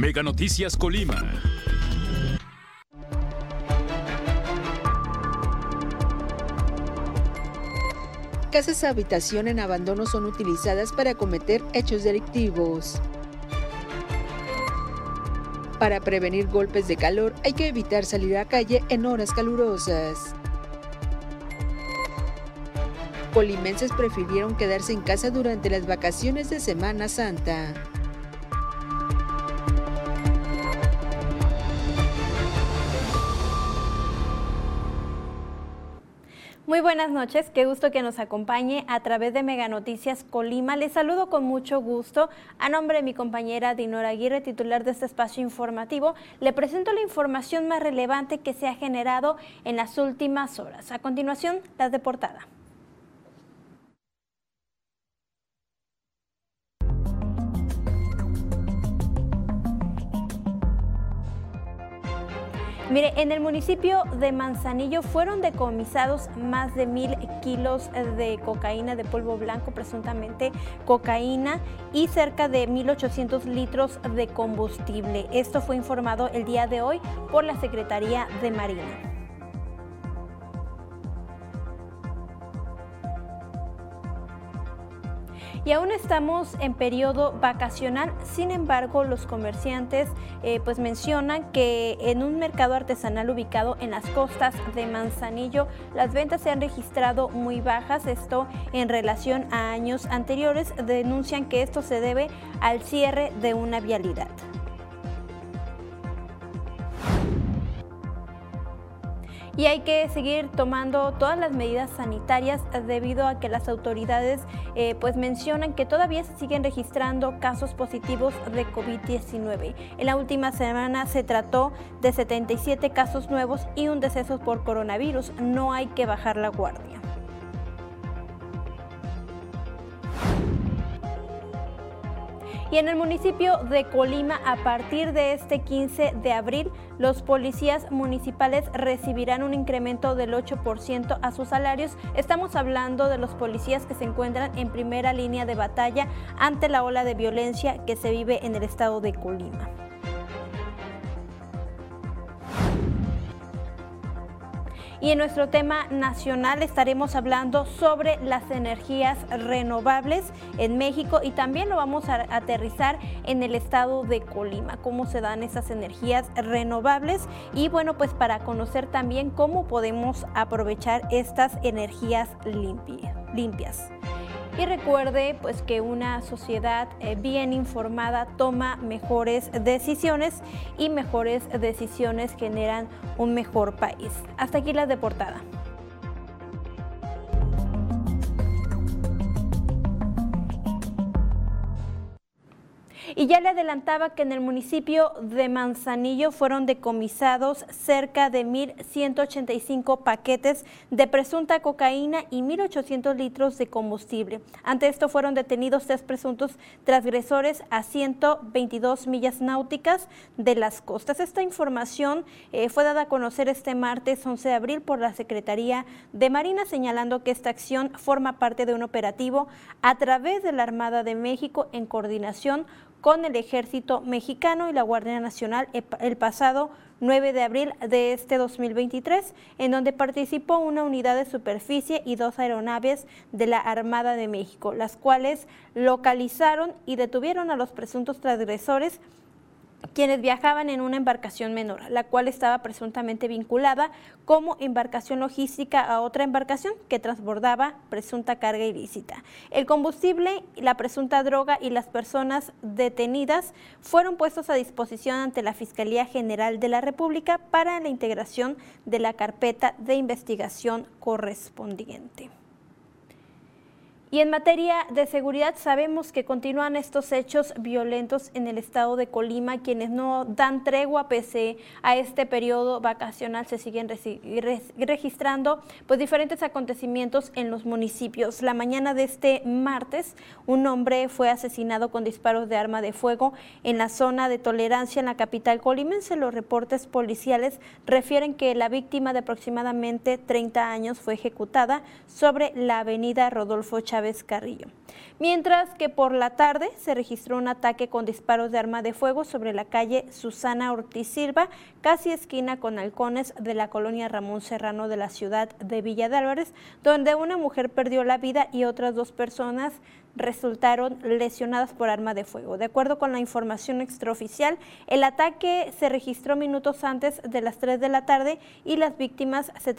Mega Noticias Colima. Casas habitación en abandono son utilizadas para cometer hechos delictivos. Para prevenir golpes de calor hay que evitar salir a calle en horas calurosas. Colimenses prefirieron quedarse en casa durante las vacaciones de Semana Santa. Muy buenas noches, qué gusto que nos acompañe a través de Mega Noticias Colima. Les saludo con mucho gusto. A nombre de mi compañera Dinora Aguirre, titular de este espacio informativo, le presento la información más relevante que se ha generado en las últimas horas. A continuación, las de portada. Mire, en el municipio de Manzanillo fueron decomisados más de mil kilos de cocaína de polvo blanco, presuntamente cocaína, y cerca de 1.800 litros de combustible. Esto fue informado el día de hoy por la Secretaría de Marina. Y aún estamos en periodo vacacional. Sin embargo, los comerciantes eh, pues mencionan que en un mercado artesanal ubicado en las costas de Manzanillo, las ventas se han registrado muy bajas. Esto en relación a años anteriores. Denuncian que esto se debe al cierre de una vialidad. Y hay que seguir tomando todas las medidas sanitarias debido a que las autoridades eh, pues mencionan que todavía se siguen registrando casos positivos de COVID-19. En la última semana se trató de 77 casos nuevos y un deceso por coronavirus. No hay que bajar la guardia. Y en el municipio de Colima, a partir de este 15 de abril, los policías municipales recibirán un incremento del 8% a sus salarios. Estamos hablando de los policías que se encuentran en primera línea de batalla ante la ola de violencia que se vive en el estado de Colima. Y en nuestro tema nacional estaremos hablando sobre las energías renovables en México y también lo vamos a aterrizar en el estado de Colima, cómo se dan esas energías renovables y bueno, pues para conocer también cómo podemos aprovechar estas energías limpias. Y recuerde pues que una sociedad eh, bien informada toma mejores decisiones y mejores decisiones generan un mejor país. Hasta aquí la deportada. Y ya le adelantaba que en el municipio de Manzanillo fueron decomisados cerca de 1.185 paquetes de presunta cocaína y 1.800 litros de combustible. Ante esto fueron detenidos tres presuntos transgresores a 122 millas náuticas de las costas. Esta información eh, fue dada a conocer este martes 11 de abril por la Secretaría de Marina, señalando que esta acción forma parte de un operativo a través de la Armada de México en coordinación con el ejército mexicano y la Guardia Nacional el pasado 9 de abril de este 2023, en donde participó una unidad de superficie y dos aeronaves de la Armada de México, las cuales localizaron y detuvieron a los presuntos transgresores quienes viajaban en una embarcación menor, la cual estaba presuntamente vinculada como embarcación logística a otra embarcación que transbordaba presunta carga ilícita. El combustible, la presunta droga y las personas detenidas fueron puestos a disposición ante la Fiscalía General de la República para la integración de la carpeta de investigación correspondiente. Y en materia de seguridad sabemos que continúan estos hechos violentos en el estado de Colima, quienes no dan tregua pese a este periodo vacacional se siguen registrando pues diferentes acontecimientos en los municipios. La mañana de este martes un hombre fue asesinado con disparos de arma de fuego en la zona de tolerancia en la capital colimense. Los reportes policiales refieren que la víctima de aproximadamente 30 años fue ejecutada sobre la avenida Rodolfo Chávez Chávez Carrillo. Mientras que por la tarde se registró un ataque con disparos de arma de fuego sobre la calle Susana Ortiz Silva, casi esquina con halcones de la colonia Ramón Serrano de la ciudad de Villa de Álvarez, donde una mujer perdió la vida y otras dos personas resultaron lesionadas por arma de fuego. De acuerdo con la información extraoficial, el ataque se registró minutos antes de las 3 de la tarde y las víctimas se,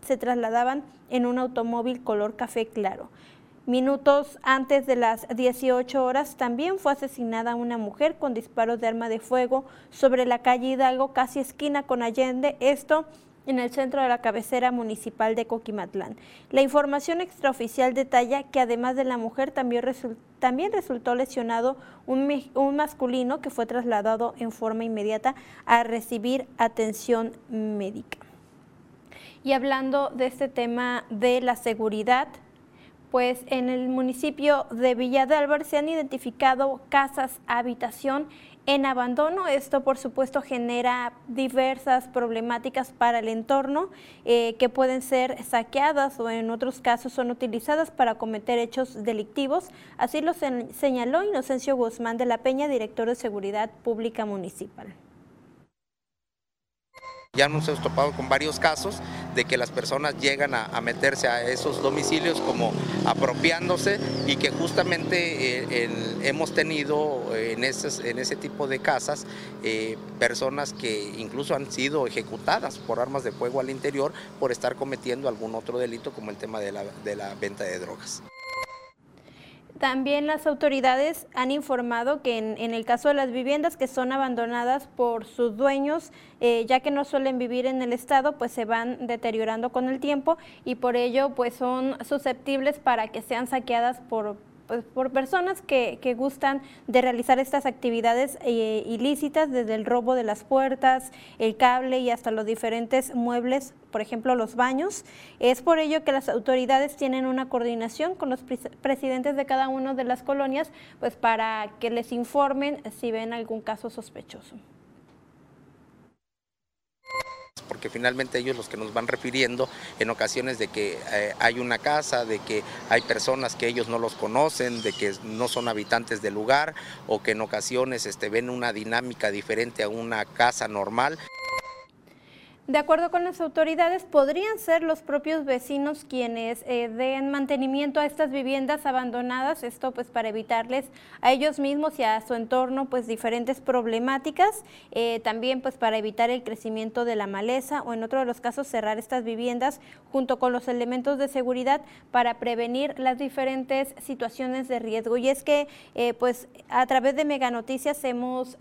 se trasladaban en un automóvil color café claro. Minutos antes de las 18 horas también fue asesinada una mujer con disparos de arma de fuego sobre la calle Hidalgo, casi esquina con Allende. Esto en el centro de la cabecera municipal de Coquimatlán. La información extraoficial detalla que además de la mujer también, resultó lesionado un, un masculino que fue trasladado en forma inmediata a recibir atención médica. Y hablando de este tema de la seguridad, pues en el municipio de Villa de Álvarez se han identificado casas habitación en abandono. Esto, por supuesto, genera diversas problemáticas para el entorno eh, que pueden ser saqueadas o en otros casos son utilizadas para cometer hechos delictivos. Así lo señaló Inocencio Guzmán de la Peña, director de Seguridad Pública Municipal. Ya nos hemos topado con varios casos de que las personas llegan a, meterse a esos domicilios como apropiándose y que justamente eh, hemos tenido en, en ese tipo de casas eh, personas que incluso han sido ejecutadas por armas de fuego al interior por estar cometiendo algún otro delito como el tema de la venta de drogas. También las autoridades han informado que en, el caso de las viviendas que son abandonadas por sus dueños, eh, ya que no suelen vivir en el estado, pues se van deteriorando con el tiempo y por ello pues son susceptibles para que sean saqueadas por, pues, por personas que, gustan de realizar estas actividades eh, ilícitas, desde el robo de las puertas, el cable y hasta los diferentes muebles, por ejemplo los baños. Es por ello que las autoridades tienen una coordinación con los presidentes de cada una de las colonias, pues para que les informen si ven algún caso sospechoso porque finalmente ellos los que nos van refiriendo en ocasiones de que eh, hay una casa, de que hay personas que ellos no los conocen, de que no son habitantes del lugar o que en ocasiones este, ven una dinámica diferente a una casa normal. De acuerdo con las autoridades, podrían ser los propios vecinos quienes eh, den mantenimiento a estas viviendas abandonadas, esto pues para evitarles a ellos mismos y a su entorno pues diferentes problemáticas, eh, también pues para evitar el crecimiento de la maleza o en otro de los casos cerrar estas viviendas junto con los elementos de seguridad para prevenir las diferentes situaciones de riesgo. Y es que eh, pues a través de Mega Noticias hemos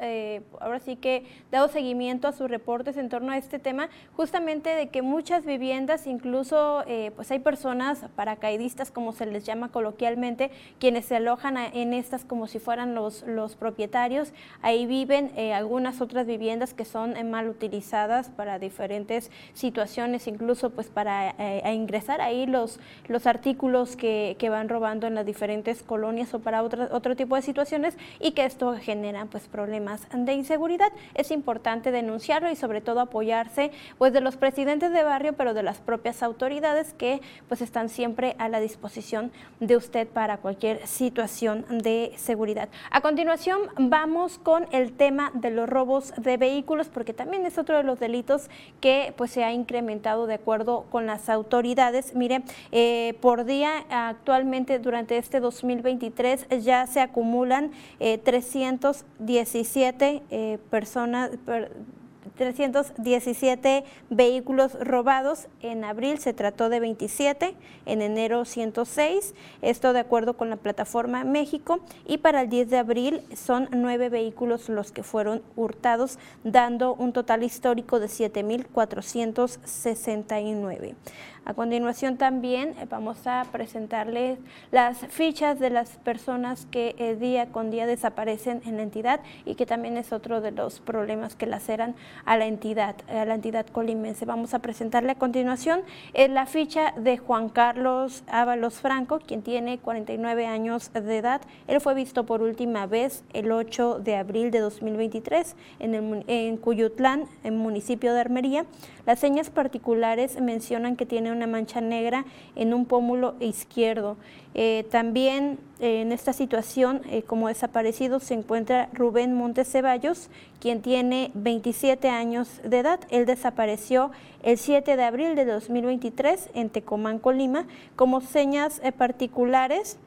ahora sí que dado seguimiento a sus reportes en torno a este tema justamente de que muchas viviendas, incluso eh, pues hay personas paracaidistas, como se les llama coloquialmente, quienes se alojan en estas como si fueran los, los propietarios. Ahí viven eh, algunas otras viviendas que son eh, mal utilizadas para diferentes situaciones, incluso pues para ingresar ahí los, los artículos que, que, van robando en las diferentes colonias o para otro, otro tipo de situaciones y que esto genera pues problemas de inseguridad. Es importante denunciarlo y sobre todo apoyarse pues de los presidentes de barrio, pero de las propias autoridades que pues están siempre a la disposición de usted para cualquier situación de seguridad. A continuación vamos con el tema de los robos de vehículos porque también es otro de los delitos que pues se ha incrementado de acuerdo con las autoridades. Mire, eh, por día actualmente durante este 2023 ya se acumulan 317 eh, eh, personas 317 vehículos robados. En abril se trató de 27, en enero 106, esto de acuerdo con la plataforma México. Y para el 10 de abril son nueve vehículos los que fueron hurtados, dando un total histórico de 7.469. A continuación también eh, vamos a presentarles las fichas de las personas que eh, día con día desaparecen en la entidad y que también es otro de los problemas que laceran a la entidad, a la entidad colimense. Vamos a presentarle a continuación eh, la ficha de Juan Carlos Ábalos Franco, quien tiene 49 años de edad. Él fue visto por última vez el 8 de abril de 2023 en, en Cuyutlán, en municipio de Armería. Las señas particulares mencionan que tiene una mancha negra en un pómulo izquierdo. Eh, también eh, en esta situación, eh, como desaparecido, se encuentra Rubén Montes Ceballos, quien tiene 27 años de edad. Él desapareció el 7 de abril de 2023 en Tecomán, Colima, como señas particulares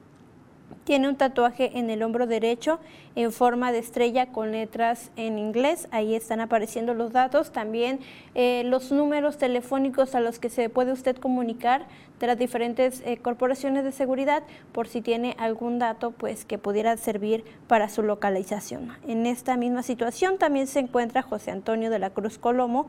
tiene un tatuaje en el hombro derecho en forma de estrella con letras en inglés. Ahí están apareciendo los datos. También eh, los números telefónicos a los que se puede usted comunicar de las diferentes eh, corporaciones de seguridad por si tiene algún dato pues que pudiera servir para su localización. En esta misma situación también se encuentra José Antonio de la Cruz Colomo.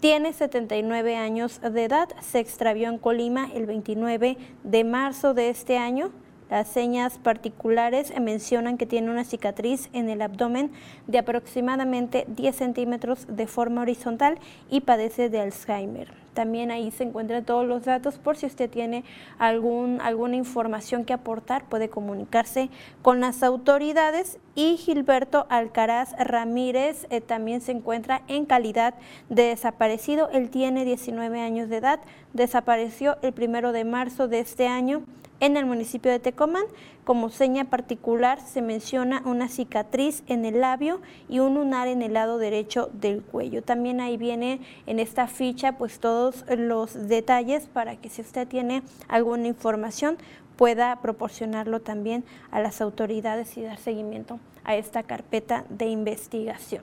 Tiene 79 años de edad, se extravió en Colima el 29 de marzo de este año. Las señas particulares mencionan que tiene una cicatriz en el abdomen de aproximadamente 10 centímetros de forma horizontal y padece de Alzheimer. También ahí se encuentran todos los datos por si usted tiene algún, alguna información que aportar, puede comunicarse con las autoridades. Y Gilberto Alcaraz Ramírez eh, también se encuentra en calidad de desaparecido. Él tiene 19 años de edad, desapareció el primero de marzo de este año en el municipio de Tecomán, como seña particular se menciona una cicatriz en el labio y un lunar en el lado derecho del cuello. También ahí viene en esta ficha pues todos los detalles para que si usted tiene alguna información pueda proporcionarlo también a las autoridades y dar seguimiento a esta carpeta de investigación.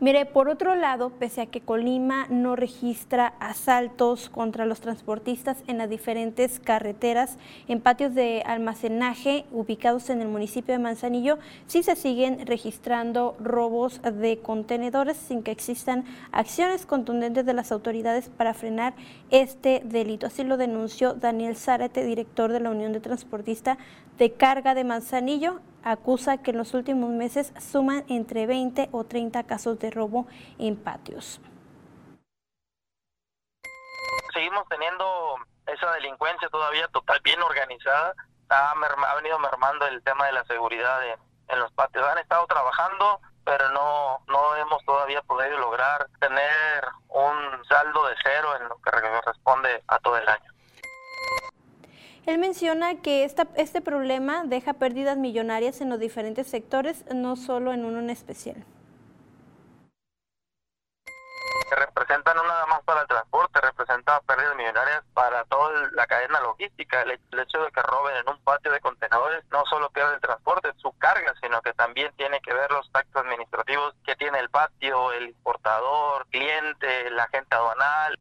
Mire, por otro lado, pese a que Colima no registra asaltos contra los transportistas en las diferentes carreteras, en patios de almacenaje ubicados en el municipio de Manzanillo, sí se siguen registrando robos de contenedores sin que existan acciones contundentes de las autoridades para frenar este delito. Así lo denunció Daniel Zárate, director de la Unión de Transportistas de Carga de Manzanillo acusa que en los últimos meses suman entre 20 o 30 casos de robo en patios. Seguimos teniendo esa delincuencia todavía total bien organizada. Ha, ha venido mermando el tema de la seguridad en los patios. Han estado trabajando, pero no, no hemos todavía podido lograr tener un saldo de cero en lo que corresponde a todo el año. Él menciona que esta, este problema deja pérdidas millonarias en los diferentes sectores, no solo en uno en especial. representa no nada más para el transporte, representa pérdidas millonarias para toda la cadena logística. El, hecho de que roben en un patio de contenedores no solo pierde el transporte, su carga, sino que también tiene que ver los actos administrativos que tiene el patio, el importador, cliente, la agente aduanal.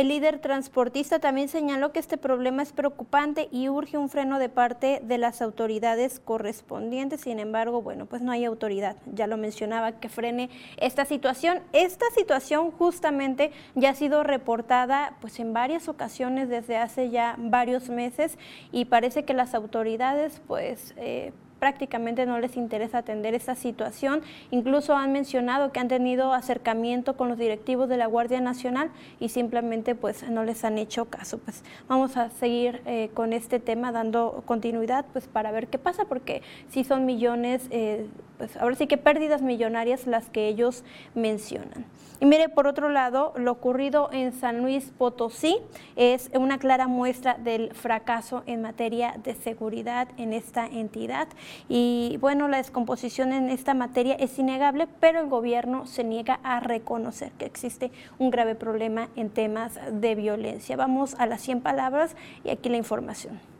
El líder transportista también señaló que este problema es preocupante y urge un freno de parte de las autoridades correspondientes. Sin embargo, bueno, pues no hay autoridad, ya lo mencionaba, que frene esta situación. Esta situación justamente ya ha sido reportada pues en varias ocasiones desde hace ya varios meses y parece que las autoridades pues... Eh, prácticamente no les interesa atender esa situación. Incluso han mencionado que han tenido acercamiento con los directivos de la Guardia Nacional y simplemente pues no les han hecho caso. Pues vamos a seguir eh, con este tema dando continuidad pues para ver qué pasa porque si son millones, eh, pues ahora sí que pérdidas millonarias las que ellos mencionan. Y mire, por otro lado, lo ocurrido en San Luis Potosí es una clara muestra del fracaso en materia de seguridad en esta entidad. Y bueno, la descomposición en esta materia es innegable, pero el gobierno se niega a reconocer que existe un grave problema en temas de violencia. Vamos a las 100 palabras y aquí la información.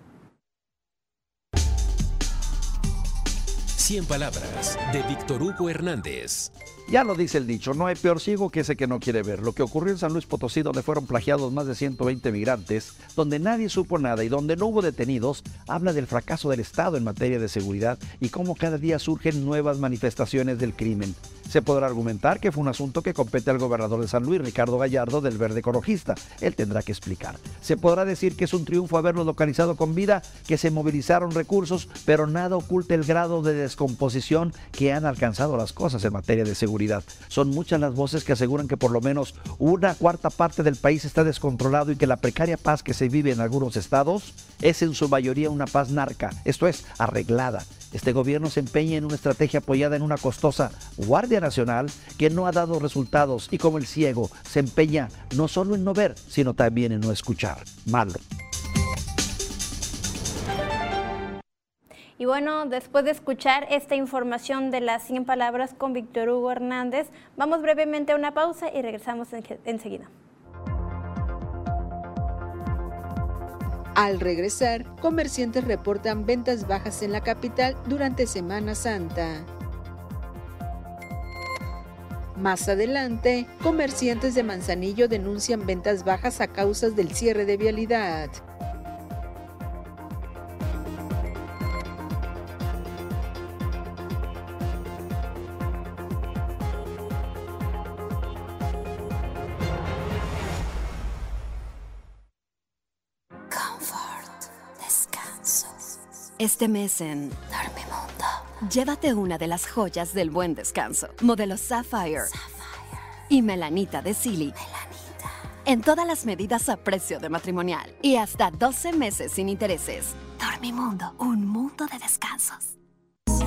100 palabras de Víctor Hugo Hernández. Ya lo dice el dicho, no hay peor ciego que ese que no quiere ver. Lo que ocurrió en San Luis Potosí, donde fueron plagiados más de 120 migrantes, donde nadie supo nada y donde no hubo detenidos, habla del fracaso del Estado en materia de seguridad y cómo cada día surgen nuevas manifestaciones del crimen. Se podrá argumentar que fue un asunto que compete al gobernador de San Luis, Ricardo Gallardo, del Verde Ecologista. Él tendrá que explicar. Se podrá decir que es un triunfo haberlos localizado con vida, que se movilizaron recursos, pero nada oculta el grado de descomposición que han alcanzado las cosas en materia de seguridad. Son muchas las voces que aseguran que por lo menos una cuarta parte del país está descontrolado y que la precaria paz que se vive en algunos estados es en su mayoría una paz narca, esto es, arreglada. Este gobierno se empeña en una estrategia apoyada en una costosa Guardia Nacional que no ha dado resultados y como el ciego se empeña no solo en no ver, sino también en no escuchar. Malo. Y bueno, después de escuchar esta información de las 100 palabras con Víctor Hugo Hernández, vamos brevemente a una pausa y regresamos enseguida. Al regresar, comerciantes reportan ventas bajas en la capital durante Semana Santa. Más adelante, comerciantes de Manzanillo denuncian ventas bajas a causa del cierre de vialidad. Este mes en Dormimundo, llévate una de las joyas del buen descanso, modelo Sapphire, y Melanita de Silly. Melanita. En todas las medidas a precio de matrimonial y hasta 12 meses sin intereses. Dormimundo, un mundo de descansos.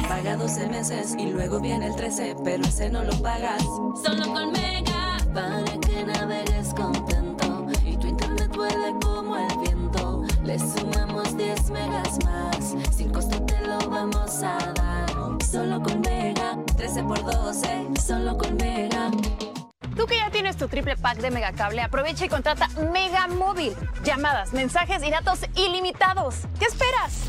Paga 12 meses y luego viene el 13, pero ese no lo pagas. Solo con Mega, para que navegues contento y tu internet vuele como el viento. Le sumamos 10 megas más, sin costo te lo vamos a dar. Solo con Mega, 13 por 12, solo con Mega. Tú que ya tienes tu triple pack de Megacable, aprovecha y contrata Mega Móvil. Llamadas, mensajes y datos ilimitados. ¿Qué esperas?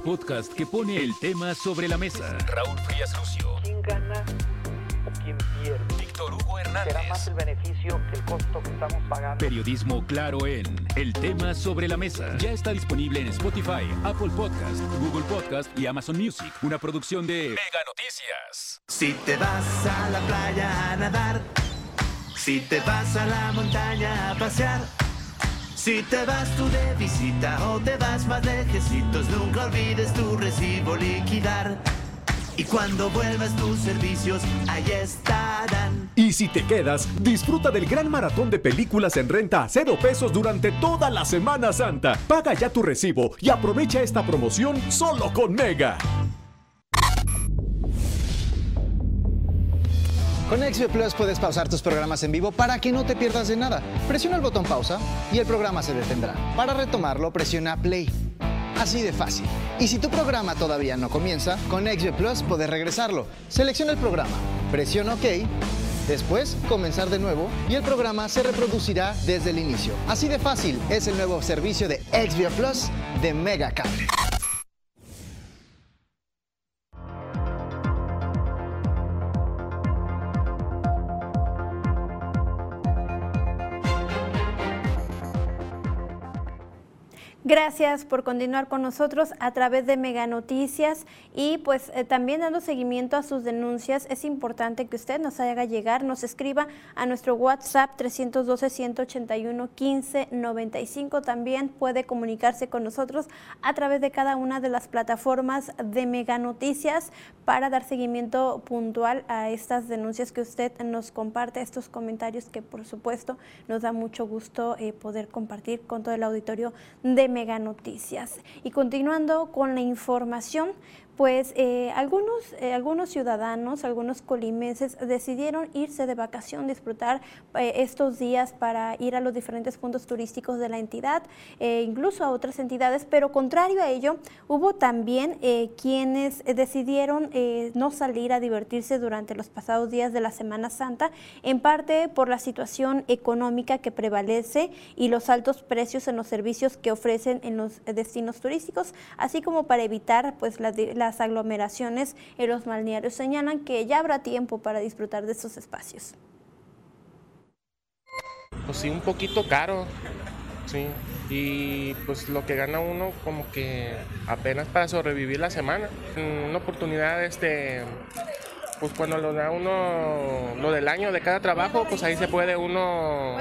Podcast que pone el tema sobre la mesa. Raúl Frías Lucio. ¿Quién gana o quién pierde? Víctor Hugo Hernández. ¿Será más el beneficio que el costo que estamos pagando? Periodismo claro en El tema sobre la mesa. Ya está disponible en Spotify, Apple Podcast, Google Podcast y Amazon Music. Una producción de Mega Noticias. Si te vas a la playa a nadar, si te vas a la montaña a pasear. Si te vas tú de visita o te vas más lejecitos, nunca olvides tu recibo liquidar. Y cuando vuelvas tus servicios, ahí estarán. Y si te quedas, disfruta del gran maratón de películas en renta a cero pesos durante toda la Semana Santa. Paga ya tu recibo y aprovecha esta promoción solo con Mega. Con XB Plus puedes pausar tus programas en vivo para que no te pierdas de nada. Presiona el botón pausa y el programa se detendrá. Para retomarlo, presiona play. Así de fácil. Y si tu programa todavía no comienza, con XB Plus puedes regresarlo. Selecciona el programa, presiona OK, después comenzar de nuevo y el programa se reproducirá desde el inicio. Así de fácil es el nuevo servicio de XB Plus de Mega Gracias por continuar con nosotros a través de Mega Noticias y pues eh, también dando seguimiento a sus denuncias. Es importante que usted nos haga llegar, nos escriba a nuestro WhatsApp 312-181-1595. También puede comunicarse con nosotros a través de cada una de las plataformas de Mega Noticias para dar seguimiento puntual a estas denuncias que usted nos comparte, estos comentarios que por supuesto nos da mucho gusto eh, poder compartir con todo el auditorio de Mega Noticias. Y continuando con la información, pues eh, algunos, eh, algunos ciudadanos, algunos colimenses decidieron irse de vacación, disfrutar eh, estos días para ir a los diferentes puntos turísticos de la entidad, incluso a otras entidades, pero contrario a ello, hubo también quienes decidieron no salir a divertirse durante los pasados días de la Semana Santa, en parte por la situación económica que prevalece y los altos precios en los servicios que ofrecen en los destinos turísticos, así como para evitar pues las las aglomeraciones en los balnearios señalan que ya habrá tiempo para disfrutar de estos espacios. Pues sí, un poquito caro, sí. Y pues lo que gana uno como que apenas para sobrevivir la semana. Una oportunidad este, pues cuando lo da uno, lo del año de cada trabajo, pues ahí se puede uno,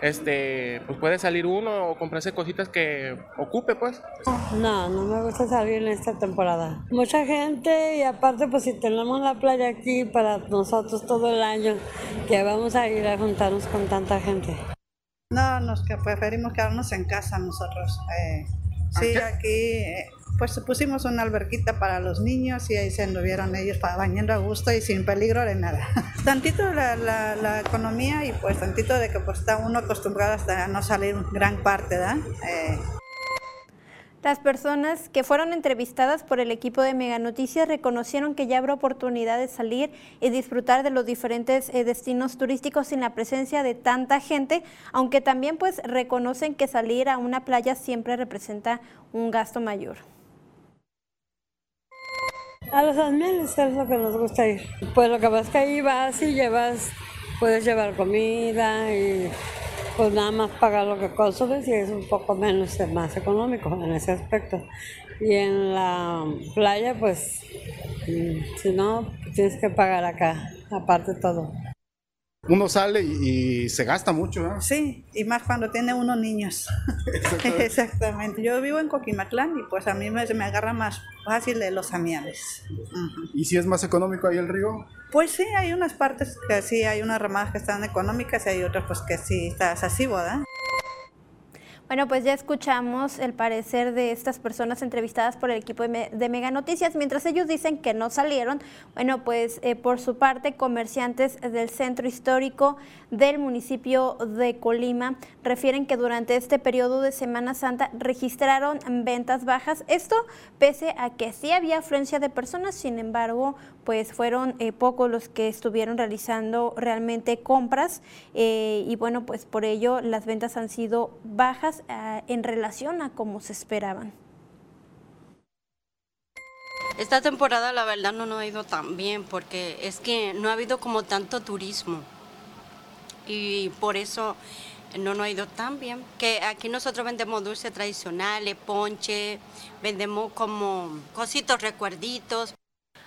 este, pues puede salir uno o comprarse cositas que ocupe, pues. No, no me gusta salir en esta temporada. Mucha gente y aparte pues si tenemos la playa aquí para nosotros todo el año, que vamos a ir a juntarnos con tanta gente. No, nos que preferimos quedarnos en casa nosotros. Eh, sí, aquí eh, pues pusimos una alberquita para los niños y ahí se anduvieron ellos bañando a gusto y sin peligro de nada. tantito la, la- economía y pues tantito de que pues está uno acostumbrado hasta a no salir gran parte, ¿verdad? Eh, Las personas que fueron entrevistadas por el equipo de Mega Noticias reconocieron que ya habrá oportunidad de salir y disfrutar de los diferentes eh, destinos turísticos sin la presencia de tanta gente, aunque también pues reconocen que salir a una playa siempre representa un gasto mayor. A los almenes es lo que nos gusta ir. Pues lo que pasa es que ahí vas y llevas, puedes llevar comida y pues nada más pagar lo que consumes y es un poco menos, más económico en ese aspecto. Y en la playa, pues, mm, si no, tienes que pagar acá, aparte todo. Uno sale y, y se gasta mucho, ¿verdad? Sí, y más cuando tiene uno niños. Exactamente. Yo vivo en Coquimatlán y pues a mí me, me agarra más fácil de los amiales. ¿Y si es más económico ahí el río? Pues sí, hay unas partes que sí, hay unas ramadas que están económicas y hay otras pues que sí estás así, ¿verdad? Bueno, pues ya escuchamos el parecer de estas personas entrevistadas por el equipo de, Me- de Mega Noticias. Mientras ellos dicen que no salieron, bueno, pues eh, por su parte, comerciantes del centro histórico del municipio de Colima refieren que durante este periodo de Semana Santa registraron ventas bajas. Esto pese a que sí había afluencia de personas, sin embargo, pues fueron eh, pocos los que estuvieron realizando realmente compras eh, y bueno, pues por ello las ventas han sido bajas ah, en relación a como se esperaban. Esta temporada la verdad no nos ha ido tan bien porque es que no ha habido como tanto turismo y por eso no nos ha ido tan bien. Que aquí nosotros vendemos dulces tradicionales, ponche, vendemos como cositos, recuerditos.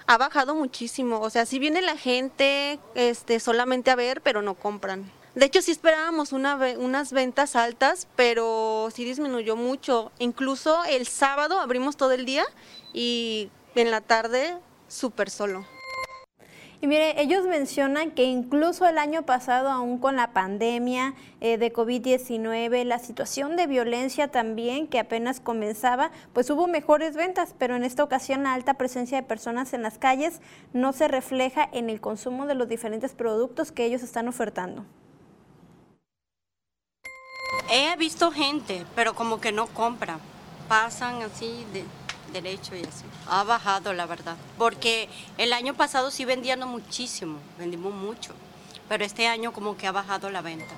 Ha bajado muchísimo. O sea, si viene la gente este, solamente a ver, pero no compran. De hecho, sí esperábamos una unas ventas altas, pero sí disminuyó mucho. Incluso el sábado abrimos todo el día y en la tarde súper solo. Y mire, ellos mencionan que incluso el año pasado, aún con la pandemia eh, de COVID-19, la situación de violencia también, que apenas comenzaba, pues hubo mejores ventas, pero en esta ocasión la alta presencia de personas en las calles no se refleja en el consumo de los diferentes productos que ellos están ofertando. He visto gente, pero como que no compra. Pasan así de derecho y así. Ha bajado, la verdad. Porque el año pasado sí vendíamos muchísimo, vendimos mucho. Pero este año como que ha bajado la venta.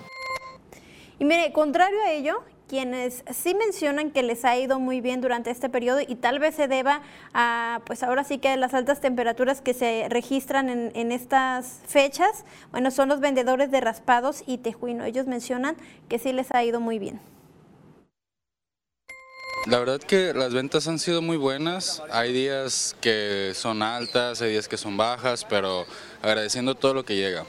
Y mire, contrario a ello, quienes sí mencionan que les ha ido muy bien durante este periodo y tal vez se deba a, pues ahora sí que las altas temperaturas que se registran en, en estas fechas, bueno, son los vendedores de raspados y tejuino. Ellos mencionan que sí les ha ido muy bien. La verdad que las ventas han sido muy buenas. Hay días que son altas, hay días que son bajas, pero agradeciendo todo lo que llega.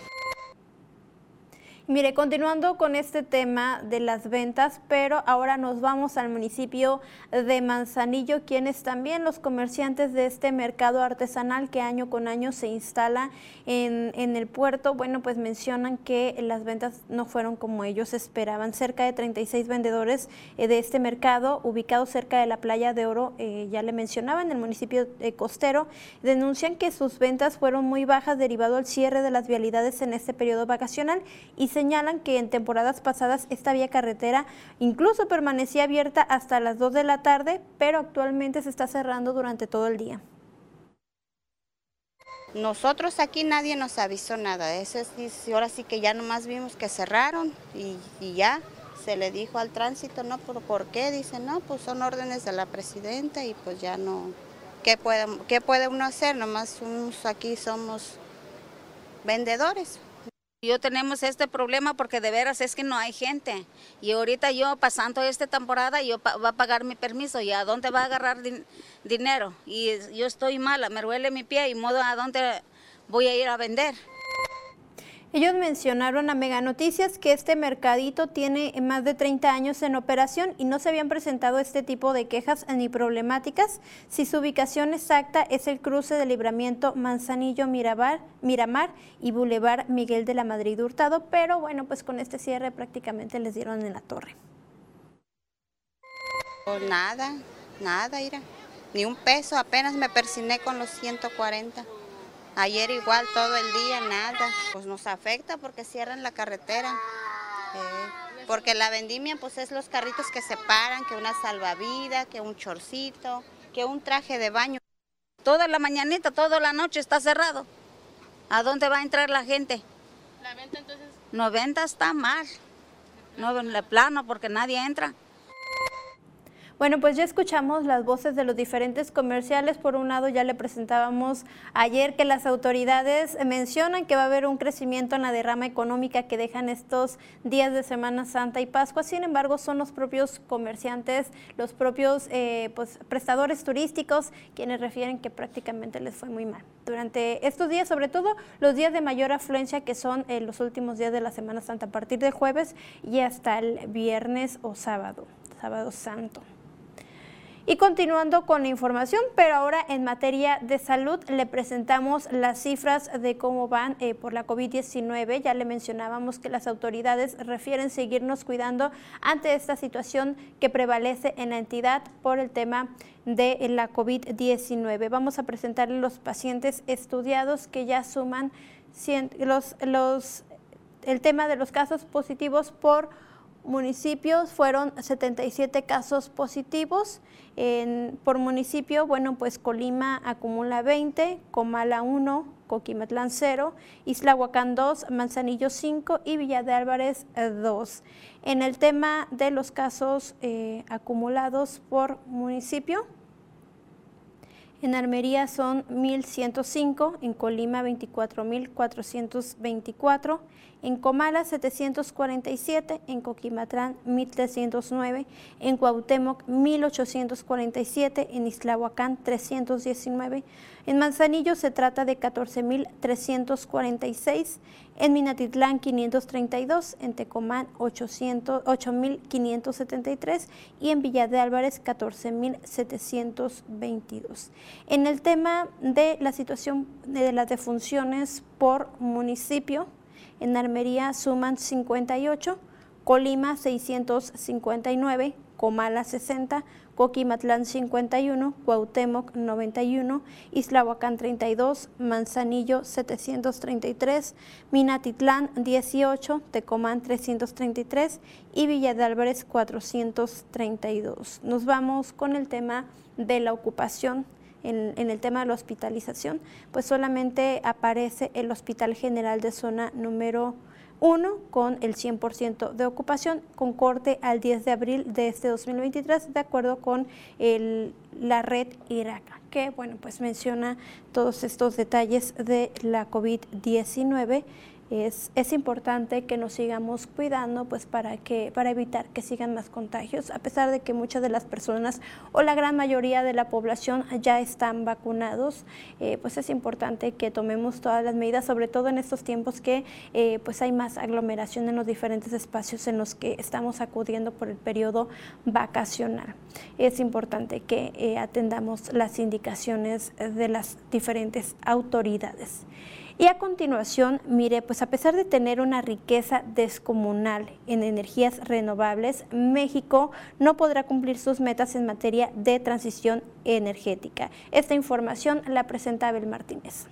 Mire, continuando con este tema de las ventas, pero ahora nos vamos al municipio de Manzanillo, quienes también los comerciantes de este mercado artesanal que año con año se instala en, en el puerto, bueno, pues mencionan que las ventas no fueron como ellos esperaban. Cerca de 36 vendedores eh, de este mercado, ubicado cerca de la playa de Oro, eh, ya le mencionaba, en el municipio eh, costero, denuncian que sus ventas fueron muy bajas derivado al cierre de las vialidades en este periodo vacacional y señalan que en temporadas pasadas esta vía carretera incluso permanecía abierta hasta las 2 de la tarde, pero actualmente se está cerrando durante todo el día. Nosotros aquí nadie nos avisó nada, eso es, ahora sí que ya nomás vimos que cerraron y, y ya se le dijo al tránsito, no, ¿por, por qué? Dice, no, pues son órdenes de la presidenta y pues ya no, ¿qué puede, qué puede uno hacer? Nomás unos aquí somos vendedores. Yo tenemos este problema porque de veras es que no hay gente. Y ahorita yo pasando esta temporada, yo va a pagar mi permiso. ¿Y a dónde va a agarrar din- dinero? Y yo estoy mala, me duele mi pie y modo a dónde voy a ir a vender. Ellos mencionaron a Mega Noticias que este mercadito tiene más de 30 años en operación y no se habían presentado este tipo de quejas ni problemáticas si su ubicación exacta es el cruce de libramiento Manzanillo Miramar, y Boulevard Miguel de la Madrid Hurtado, pero bueno, pues con este cierre prácticamente les dieron en la torre. Nada, nada, Ira. Ni un peso, apenas me persiné con los 140. Ayer igual todo el día, nada. Pues nos afecta porque cierran la carretera. Eh, porque la vendimia pues es los carritos que se paran, que una salvavidas, que un chorcito, que un traje de baño. Toda la mañanita, toda la noche está cerrado. ¿A dónde va a entrar la gente? ¿La venta entonces? No venta está mal. No en el plano porque nadie entra. Bueno, pues ya escuchamos las voces de los diferentes comerciales. Por un lado, ya le presentábamos ayer que las autoridades mencionan que va a haber un crecimiento en la derrama económica que dejan estos días de Semana Santa y Pascua. Sin embargo, son los propios comerciantes, los propios eh, pues, prestadores turísticos quienes refieren que prácticamente les fue muy mal. Durante estos días, sobre todo los días de mayor afluencia que son eh, los últimos días de la Semana Santa, a partir del jueves y hasta el viernes o sábado, sábado santo. Y continuando con la información, pero ahora en materia de salud le presentamos las cifras de cómo van eh, por la COVID-19. Ya le mencionábamos que las autoridades refieren seguirnos cuidando ante esta situación que prevalece en la entidad por el tema de la COVID-19. Vamos a presentarle los pacientes estudiados que ya suman los, los, el tema de los casos positivos por municipios fueron 77 casos positivos. por municipio, bueno, pues Colima acumula 20, Comala 1, Coquimatlán 0, Isla Huacán 2, Manzanillo 5 y Villa de Álvarez 2. En el tema de los casos eh, acumulados por municipio, en Armería son 1.105, en Colima 24.424, en Comala 747, en Coquimatlán 1309, en Cuauhtémoc 1847, en Islahuacán 319, en Manzanillo se trata de 14.346, en Minatitlán 532, en Tecomán 8.573 y en Villa de Álvarez 14.722. En el tema de la situación de las defunciones por municipio, en Armería suman 58, Colima 659, Comala 60, Coquimatlán 51, Cuauhtémoc 91, Islahuacán 32, Manzanillo 733, Minatitlán 18, Tecomán 333 y Villa de Álvarez 432. Nos vamos con el tema de la ocupación en, el tema de la hospitalización, pues solamente aparece el Hospital General de Zona número 1 con el 100% de ocupación, con corte al 10 de abril de este 2023, de acuerdo con la red IRACA, que bueno, pues menciona todos estos detalles de la COVID-19 es, importante que nos sigamos cuidando pues para, que, para evitar que sigan más contagios, a pesar de que muchas de las personas o la gran mayoría de la población ya están vacunados, eh, pues es importante que tomemos todas las medidas, sobre todo en estos tiempos que eh, pues hay más aglomeración en los diferentes espacios en los que estamos acudiendo por el periodo vacacional. Es importante que eh, atendamos las indicaciones de las diferentes autoridades. Y a continuación, mire, pues a pesar de tener una riqueza descomunal en energías renovables, México no podrá cumplir sus metas en materia de transición energética. Esta información la presenta Abel Martínez.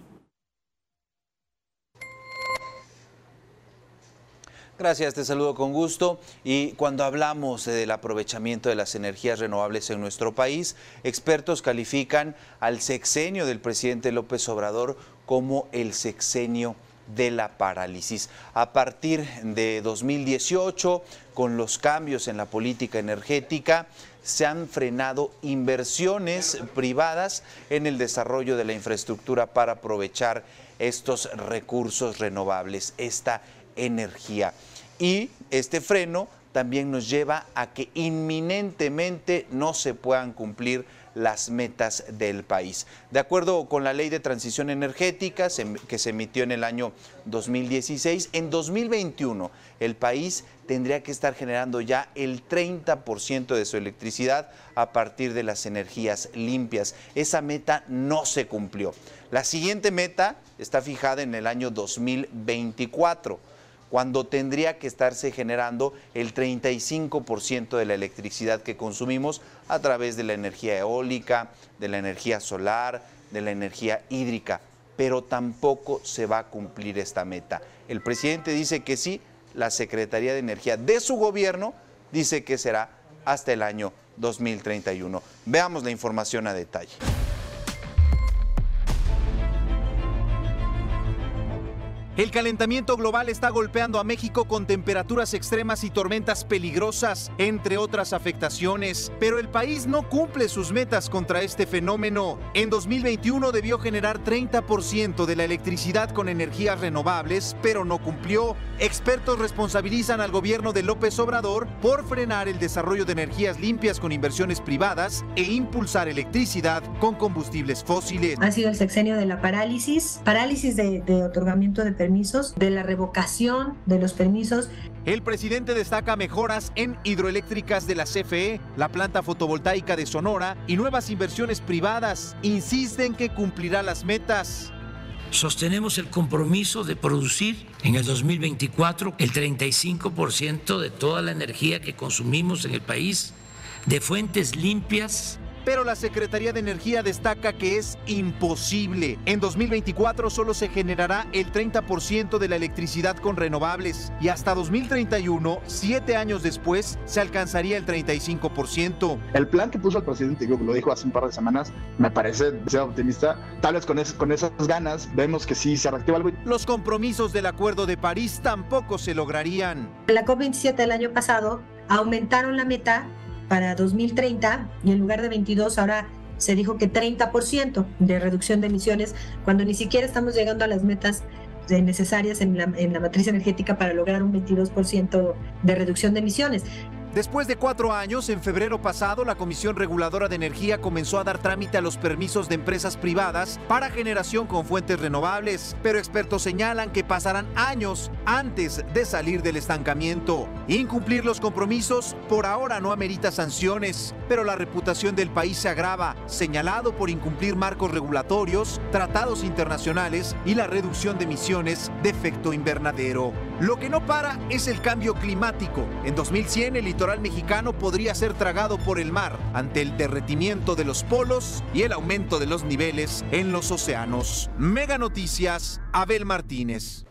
Gracias, te saludo con gusto. Y cuando hablamos del aprovechamiento de las energías renovables en nuestro país, expertos califican al sexenio del presidente López Obrador como el sexenio de la parálisis. A partir de 2018, con los cambios en la política energética, se han frenado inversiones privadas en el desarrollo de la infraestructura para aprovechar estos recursos renovables, esta energía. Y este freno también nos lleva a que inminentemente no se puedan cumplir las metas del país. De acuerdo con la ley de transición energética que se emitió en el año 2016, en 2021 el país tendría que estar generando ya el 30% de su electricidad a partir de las energías limpias. Esa meta no se cumplió. La siguiente meta está fijada en el año 2024 cuando tendría que estarse generando el 35% de la electricidad que consumimos a través de la energía eólica, de la energía solar, de la energía hídrica. Pero tampoco se va a cumplir esta meta. El presidente dice que sí, la Secretaría de Energía de su gobierno dice que será hasta el año 2031. Veamos la información a detalle. El calentamiento global está golpeando a México con temperaturas extremas y tormentas peligrosas, entre otras afectaciones, pero el país no cumple sus metas contra este fenómeno. En 2021 debió generar 30% de la electricidad con energías renovables, pero no cumplió. Expertos responsabilizan al gobierno de López Obrador por frenar el desarrollo de energías limpias con inversiones privadas e impulsar electricidad con combustibles fósiles. Ha sido el sexenio de la parálisis, parálisis de, otorgamiento de permisos de la revocación de los permisos. El presidente destaca mejoras en hidroeléctricas de la CFE, la planta fotovoltaica de Sonora y nuevas inversiones privadas. Insisten que cumplirá las metas. Sostenemos el compromiso de producir en el 2024 el 35% de toda la energía que consumimos en el país de fuentes limpias pero la Secretaría de Energía destaca que es imposible. En 2024 solo se generará el 30% de la electricidad con renovables y hasta 2031, siete años después, se alcanzaría el 35%. El plan que puso el presidente, yo lo dijo hace un par de semanas, me parece demasiado optimista. Tal vez con, con esas ganas vemos que sí se reactiva algo. Los compromisos del Acuerdo de París tampoco se lograrían. En la COP27 del año pasado aumentaron la meta para 2030 y en lugar de 22 ahora se dijo que 30% de reducción de emisiones cuando ni siquiera estamos llegando a las metas necesarias en la, en la matriz energética para lograr un 22% de reducción de emisiones. Después de cuatro años, en febrero pasado, la Comisión Reguladora de Energía comenzó a dar trámite a los permisos de empresas privadas para generación con fuentes renovables, pero expertos señalan que pasarán años antes de salir del estancamiento. Incumplir los compromisos por ahora no amerita sanciones, pero la reputación del país se agrava, señalado por incumplir marcos regulatorios, tratados internacionales y la reducción de emisiones de efecto invernadero. Lo que no para es el cambio climático. En 2100 el litoral mexicano podría ser tragado por el mar ante el derretimiento de los polos y el aumento de los niveles en los océanos. Mega Noticias, Abel Martínez.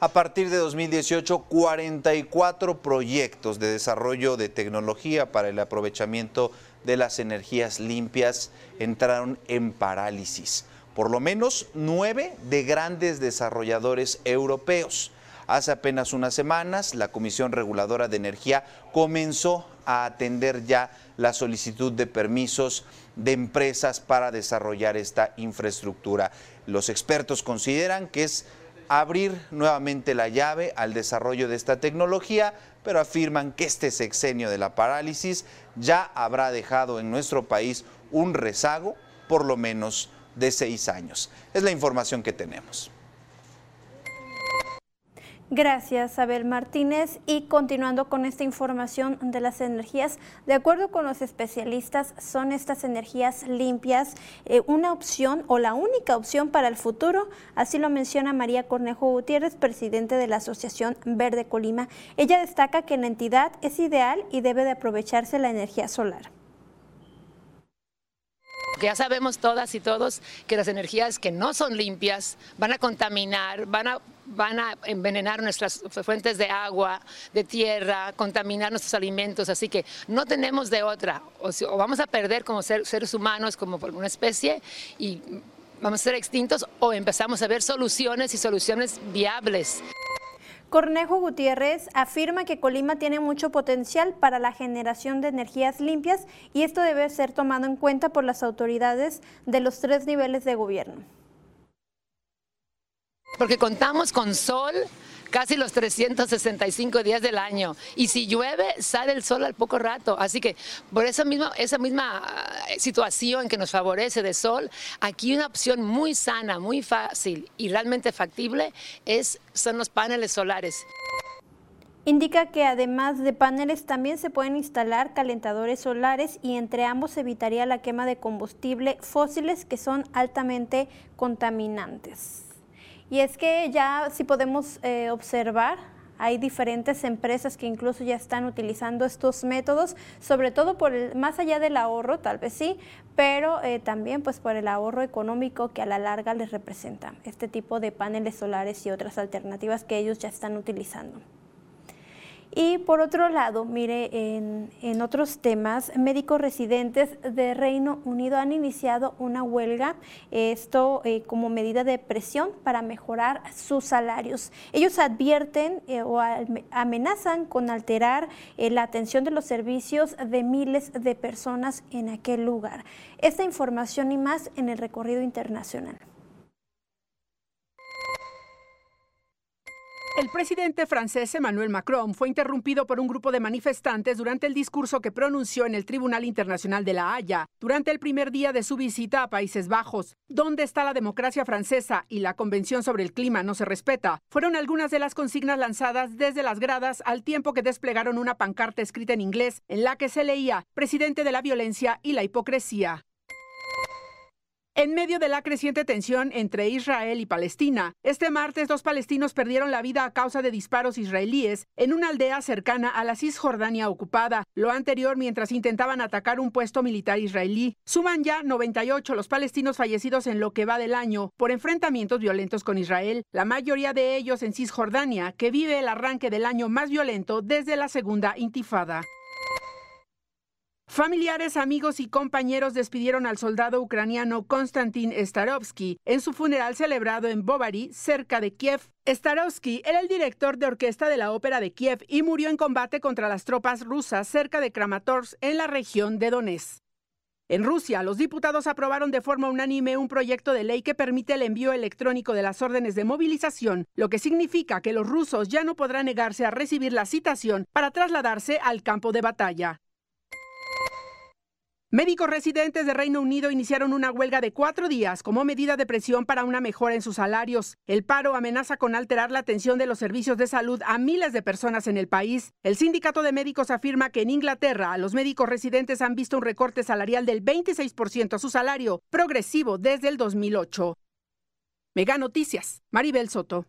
A partir de 2018, 44 proyectos de desarrollo de tecnología para el aprovechamiento de las energías limpias entraron en parálisis. Por lo menos nueve de grandes desarrolladores europeos. Hace apenas unas semanas, la Comisión Reguladora de Energía comenzó a atender ya la solicitud de permisos de empresas para desarrollar esta infraestructura. Los expertos consideran que es abrir nuevamente la llave al desarrollo de esta tecnología, pero afirman que este sexenio de la parálisis ya habrá dejado en nuestro país un rezago por lo menos de seis años. Es la información que tenemos. Gracias, Abel Martínez. Y continuando con esta información de las energías, de acuerdo con los especialistas, son estas energías limpias eh, una opción o la única opción para el futuro. Así lo menciona María Cornejo Gutiérrez, presidente de la Asociación Verde Colima. Ella destaca que en la entidad es ideal y debe de aprovecharse la energía solar. ya sabemos todas y todos que las energías que no son limpias van a contaminar, van a van a envenenar nuestras fuentes de agua, de tierra, contaminar nuestros alimentos, así que no tenemos de otra, o, vamos a perder como seres humanos, como una especie, y vamos a ser extintos, o empezamos a ver soluciones y soluciones viables. Cornejo Gutiérrez afirma que Colima tiene mucho potencial para la generación de energías limpias y esto debe ser tomado en cuenta por las autoridades de los tres niveles de gobierno porque contamos con sol, casi los 365 días del año. Y si llueve, sale el sol al poco rato. Así que por esa misma, esa misma eh, situación que nos favorece de sol, aquí una opción muy sana, muy fácil y realmente factible es, son los paneles solares. Indica que además de paneles también se pueden instalar calentadores solares y entre ambos se evitaría la quema de combustible fósiles que son altamente contaminantes. Y es que ya si podemos eh, observar, hay diferentes empresas que incluso ya están utilizando estos métodos, sobre todo por el, más allá del ahorro, tal vez sí, pero eh, también pues por el ahorro económico que a la larga les representa este tipo de paneles solares y otras alternativas que ellos ya están utilizando. Y por otro lado, mire, en, otros temas, médicos residentes de Reino Unido han iniciado una huelga, esto eh, como medida de presión para mejorar sus salarios. Ellos advierten eh, o amenazan con alterar eh, la atención de los servicios de miles de personas en aquel lugar. Esta información y más en el recorrido internacional. El presidente francés Emmanuel Macron fue interrumpido por un grupo de manifestantes durante el discurso que pronunció en el Tribunal Internacional de La Haya durante el primer día de su visita a Países Bajos. ¿Dónde está la democracia francesa y la Convención sobre el Clima no se respeta? Fueron algunas de las consignas lanzadas desde las gradas al tiempo que desplegaron una pancarta escrita en inglés en la que se leía Presidente de la violencia y la hipocresía. En medio de la creciente tensión entre Israel y Palestina, este martes dos palestinos perdieron la vida a causa de disparos israelíes en una aldea cercana a la Cisjordania ocupada, lo anterior mientras intentaban atacar un puesto militar israelí. Suman ya 98 los palestinos fallecidos en lo que va del año por enfrentamientos violentos con Israel, la mayoría de ellos en Cisjordania, que vive el arranque del año más violento desde la segunda intifada. Familiares, amigos y compañeros despidieron al soldado ucraniano Konstantin Starovsky en su funeral celebrado en Bovary, cerca de Kiev. Starovsky era el director de orquesta de la ópera de Kiev y murió en combate contra las tropas rusas cerca de Kramatorsk, en la región de Donetsk. En Rusia, los diputados aprobaron de forma unánime un proyecto de ley que permite el envío electrónico de las órdenes de movilización, lo que significa que los rusos ya no podrán negarse a recibir la citación para trasladarse al campo de batalla. Médicos residentes de Reino Unido iniciaron una huelga de cuatro días como medida de presión para una mejora en sus salarios. El paro amenaza con alterar la atención de los servicios de salud a miles de personas en el país. El sindicato de médicos afirma que en Inglaterra los médicos residentes han visto un recorte salarial del 26% a su salario, progresivo desde el 2008. Mega Noticias, Maribel Soto.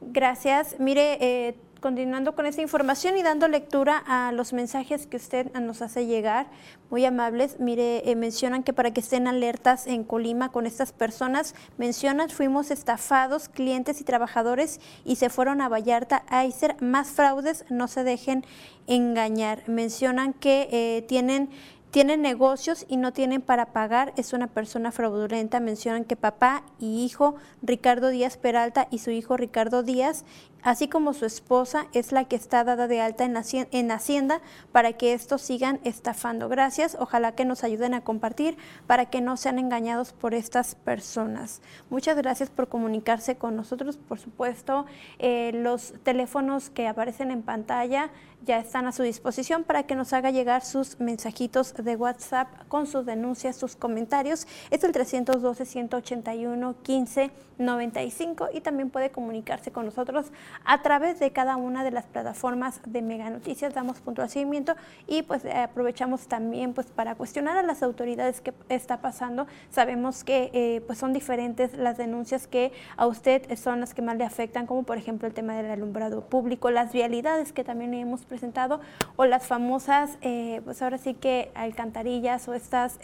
Gracias. Mire, eh, continuando con esta información y dando lectura a los mensajes que usted nos hace llegar, muy amables. Mire, eh, mencionan que para que estén alertas en Colima con estas personas, mencionan, fuimos estafados, clientes y trabajadores y se fueron a Vallarta a hacer más fraudes, no se dejen engañar. Mencionan que eh, tienen tienen negocios y no tienen para pagar, es una persona fraudulenta. Mencionan que papá y hijo Ricardo Díaz Peralta y su hijo Ricardo Díaz así como su esposa, es la que está dada de alta en, Hacienda para que estos sigan estafando. Gracias, ojalá que nos ayuden a compartir para que no sean engañados por estas personas. Muchas gracias por comunicarse con nosotros, por supuesto, eh, los teléfonos que aparecen en pantalla ya están a su disposición para que nos haga llegar sus mensajitos de WhatsApp con sus denuncias, sus comentarios. Es el 312-181-1595 y también puede comunicarse con nosotros a través de cada una de las plataformas de Mega Noticias. Damos punto de seguimiento y pues eh, aprovechamos también pues para cuestionar a las autoridades qué está pasando. Sabemos que eh, pues son diferentes las denuncias que a usted son las que más le afectan, como por ejemplo el tema del alumbrado público, las vialidades que también hemos presentado o las famosas, eh, pues ahora sí que alcantarillas o estas,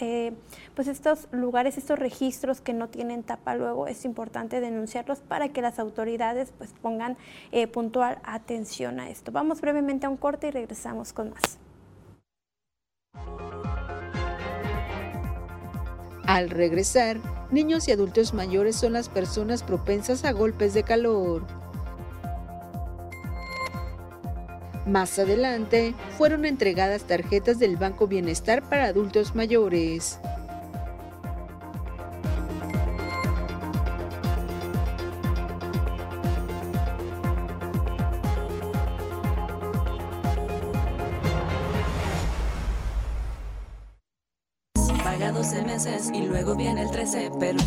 pues estos lugares, estos registros que no tienen tapa luego, es importante denunciarlos para que las autoridades pues pongan eh, puntual atención a esto. Vamos brevemente a un corte y regresamos con más. Al regresar, niños y adultos mayores son las personas propensas a golpes de calor. Más adelante, fueron entregadas tarjetas del Banco Bienestar para adultos mayores.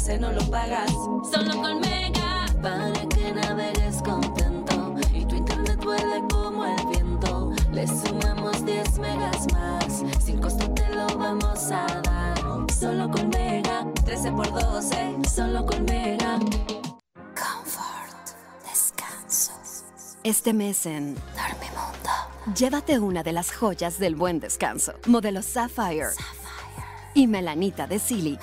13, pero ese no lo pagas. Solo con Mega, para que navegues contento y tu internet vuele como el viento. Le sumamos 10 megas más, sin costo te lo vamos a dar. Solo con Mega, 13 por 12, solo con Mega. Comfort, descanso. Este mes en Dormimundo, llévate una de las joyas del buen descanso. Modelo Sapphire, y Melanita de Silly.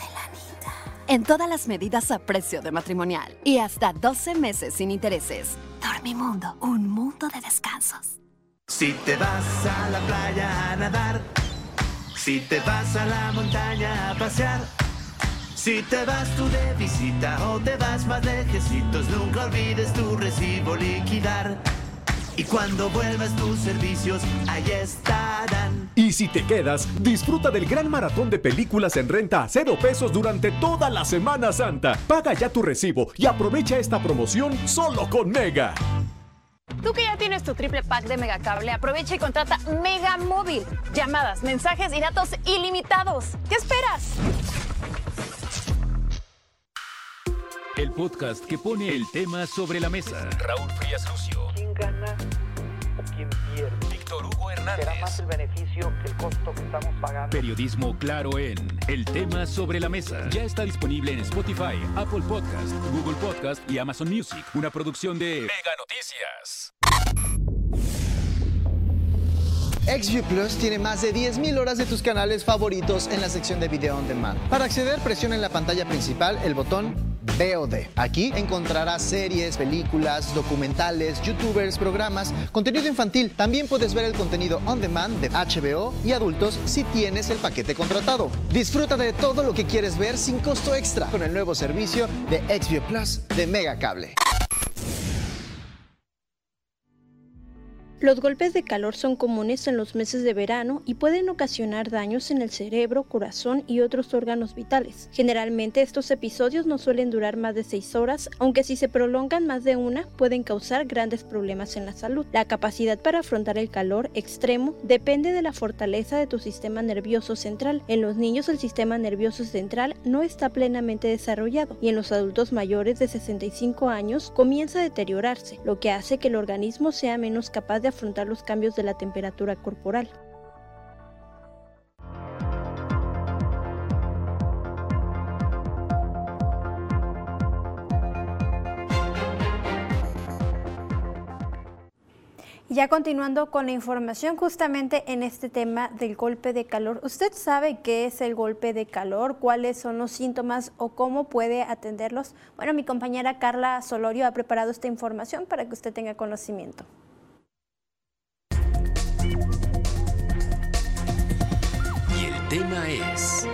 En todas las medidas a precio de matrimonial y hasta 12 meses sin intereses. Dormimundo, un mundo de descansos. Si te vas a la playa a nadar, si te vas a la montaña a pasear, si te vas tú de visita o te vas más lejecitos, nunca olvides tu recibo liquidar. Y cuando vuelvas tus servicios, ahí estarán. Y si te quedas, disfruta del gran maratón de películas en renta a cero pesos durante toda la Semana Santa. Paga ya tu recibo y aprovecha esta promoción solo con Mega. Tú que ya tienes tu triple pack de Megacable, aprovecha y contrata Mega Móvil. Llamadas, mensajes y datos ilimitados. ¿Qué esperas? El podcast que pone el tema sobre la mesa. Raúl Frías Lucio. ¿Quién gana o quién pierde? Víctor Hugo Hernández. ¿Será más el beneficio que el costo que estamos pagando? Periodismo claro en El tema sobre la mesa. Ya está disponible en Spotify, Apple Podcast, Google Podcast y Amazon Music. Una producción de Mega Noticias. XView Plus tiene más de 10.000 horas de tus canales favoritos en la sección de Video On Demand. Para acceder, presiona en la pantalla principal el botón VOD. Aquí encontrarás series, películas, documentales, youtubers, programas, contenido infantil. También puedes ver el contenido on demand de HBO y adultos si tienes el paquete contratado. Disfruta de todo lo que quieres ver sin costo extra con el nuevo servicio de XView Plus de Mega Los golpes de calor son comunes en los meses de verano y pueden ocasionar daños en el cerebro, corazón y otros órganos vitales. Generalmente estos episodios no suelen durar más de 6 horas, aunque si se prolongan más de una pueden causar grandes problemas en la salud. La capacidad para afrontar el calor extremo depende de la fortaleza de tu sistema nervioso central. En los niños el sistema nervioso central no está plenamente desarrollado y en los adultos mayores de 65 años comienza a deteriorarse, lo que hace que el organismo sea menos capaz de afrontar los cambios de la temperatura corporal. Ya continuando con la información justamente en este tema del golpe de calor, ¿usted sabe qué es el golpe de calor? ¿Cuáles son los síntomas o cómo puede atenderlos? Bueno, mi compañera Carla Solorio ha preparado esta información para que usted tenga conocimiento. Tema es...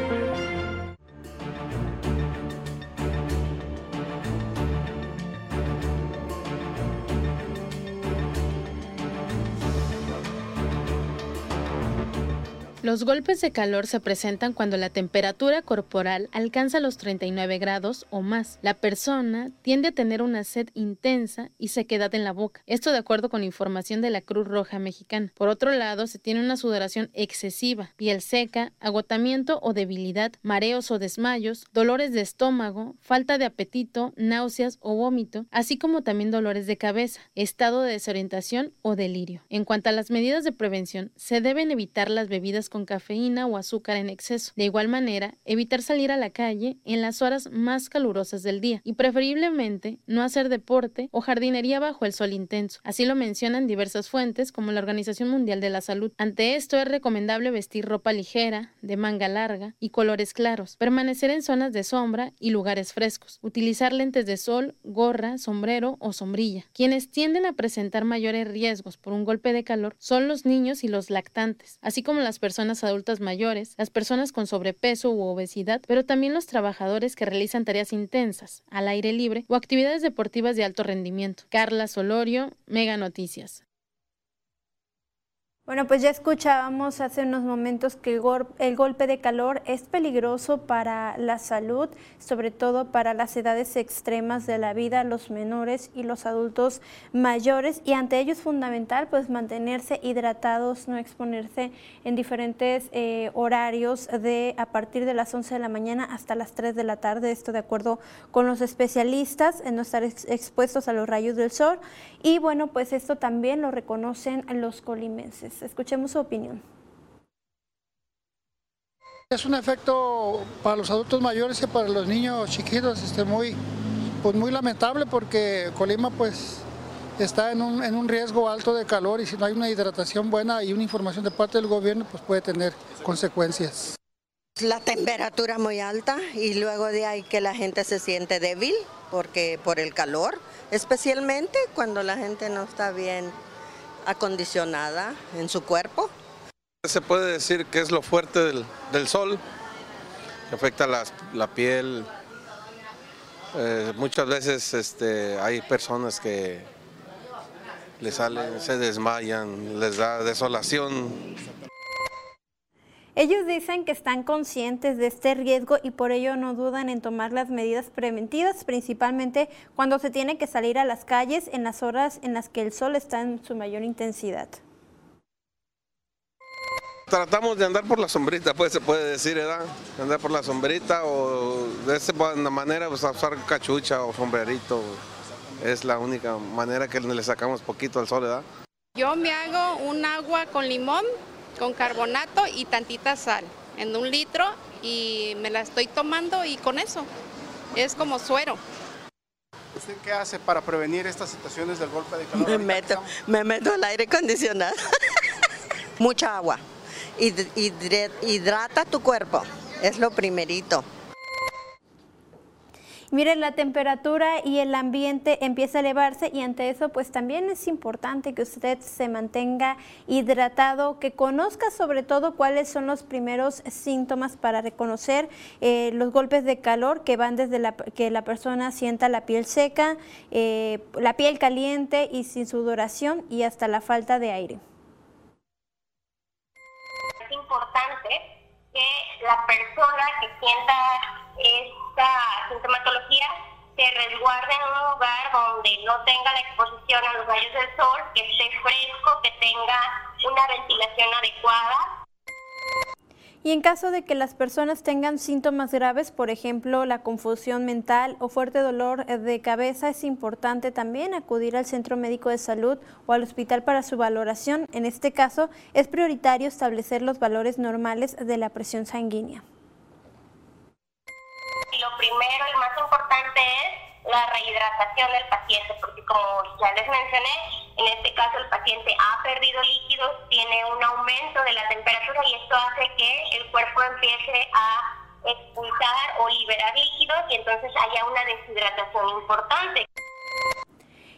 Los golpes de calor se presentan cuando la temperatura corporal alcanza los 39 grados o más. La persona tiende a tener una sed intensa y sequedad en la boca. Esto de acuerdo con información de la Cruz Roja Mexicana. Por otro lado, se tiene una sudoración excesiva, piel seca, agotamiento o debilidad, mareos o desmayos, dolores de estómago, falta de apetito, náuseas o vómito, así como también dolores de cabeza, estado de desorientación o delirio. En cuanto a las medidas de prevención, se deben evitar las bebidas con cafeína o azúcar en exceso. De igual manera, evitar salir a la calle en las horas más calurosas del día y preferiblemente no hacer deporte o jardinería bajo el sol intenso. Así lo mencionan diversas fuentes como la Organización Mundial de la Salud. Ante esto es recomendable vestir ropa ligera, de manga larga y colores claros, permanecer en zonas de sombra y lugares frescos, utilizar lentes de sol, gorra, sombrero o sombrilla. Quienes tienden a presentar mayores riesgos por un golpe de calor son los niños y los lactantes, así como las personas adultas mayores, las personas con sobrepeso u obesidad, pero también los trabajadores que realizan tareas intensas, al aire libre o actividades deportivas de alto rendimiento. Carla Solorio, Mega Noticias. Bueno, pues ya escuchábamos hace unos momentos que el, golpe de calor es peligroso para la salud, sobre todo para las edades extremas de la vida, los menores y los adultos mayores, y ante ello es fundamental pues mantenerse hidratados, no exponerse en diferentes eh, horarios de a partir de las 11 de la mañana hasta las 3 de la tarde, esto de acuerdo con los especialistas, en no estar expuestos a los rayos del sol, y bueno, pues esto también lo reconocen los colimenses. Escuchemos su opinión. Es un efecto para los adultos mayores y para los niños chiquitos este, muy, pues muy lamentable porque Colima pues está en un, en un riesgo alto de calor y si no hay una hidratación buena y una información de parte del gobierno pues puede tener consecuencias. La temperatura muy alta y luego de ahí que la gente se siente débil porque por el calor, especialmente cuando la gente no está bien acondicionada en su cuerpo. Se puede decir que es lo fuerte del, sol, que afecta la, piel. Eh, muchas veces este, hay personas que les salen, se desmayan, les da desolación. Ellos dicen que están conscientes de este riesgo y por ello no dudan en tomar las medidas preventivas, principalmente cuando se tiene que salir a las calles en las horas en las que el sol está en su mayor intensidad. Tratamos de andar por la sombrita, pues se puede decir, ¿verdad? Andar por la sombrita o de esa manera pues, usar cachucha o sombrerito. Es la única manera que le sacamos poquito al sol, ¿verdad? Yo me hago un agua con limón con carbonato y tantita sal en un litro y me la estoy tomando y con eso es como suero. ¿Usted qué hace para prevenir estas situaciones del golpe de calor? Me meto, me meto el aire acondicionado, mucha agua, hidrata tu cuerpo, es lo primerito. Miren, la temperatura y el ambiente empieza a elevarse y ante eso pues también es importante que usted se mantenga hidratado, que conozca sobre todo cuáles son los primeros síntomas para reconocer eh, los golpes de calor que van desde la, que la persona sienta la piel seca, eh, la piel caliente y sin sudoración y hasta la falta de aire. Es importante que la persona que sienta esta sintomatología se resguarde en un lugar donde no tenga la exposición a los rayos del sol, que esté fresco, que tenga una ventilación adecuada y en caso de que las personas tengan síntomas graves, por ejemplo, la confusión mental o fuerte dolor de cabeza, es importante también acudir al centro médico de salud o al hospital para su valoración. En este caso, es prioritario establecer los valores normales de la presión sanguínea. Lo primero y más importante es la rehidratación del paciente, porque como ya les mencioné, en este caso el paciente ha perdido líquidos, tiene un aumento de la temperatura y esto hace que el cuerpo empiece a expulsar o liberar líquidos y entonces haya una deshidratación importante.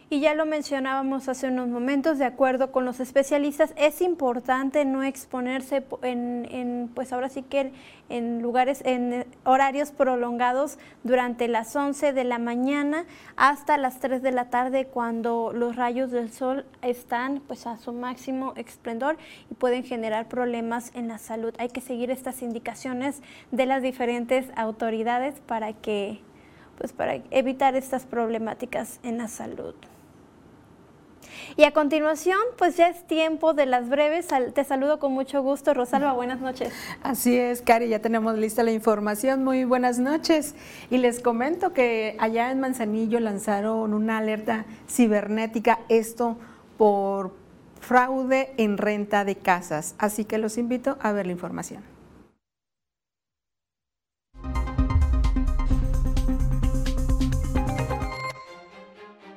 Y ya lo mencionábamos hace unos momentos, de acuerdo con los especialistas, es importante no exponerse en, pues ahora sí que en lugares, en horarios prolongados durante las 11 de la mañana hasta las 3 de la tarde cuando los rayos del sol están pues a su máximo esplendor y pueden generar problemas en la salud. Hay que seguir estas indicaciones de las diferentes autoridades para que pues para evitar estas problemáticas en la salud. Y a continuación, pues ya es tiempo de las breves. Te saludo con mucho gusto, Rosalba. Buenas noches. Así es, Cari, ya tenemos lista la información. Muy buenas noches. Y les comento que allá en Manzanillo lanzaron una alerta cibernética, esto por fraude en renta de casas. Así que los invito a ver la información.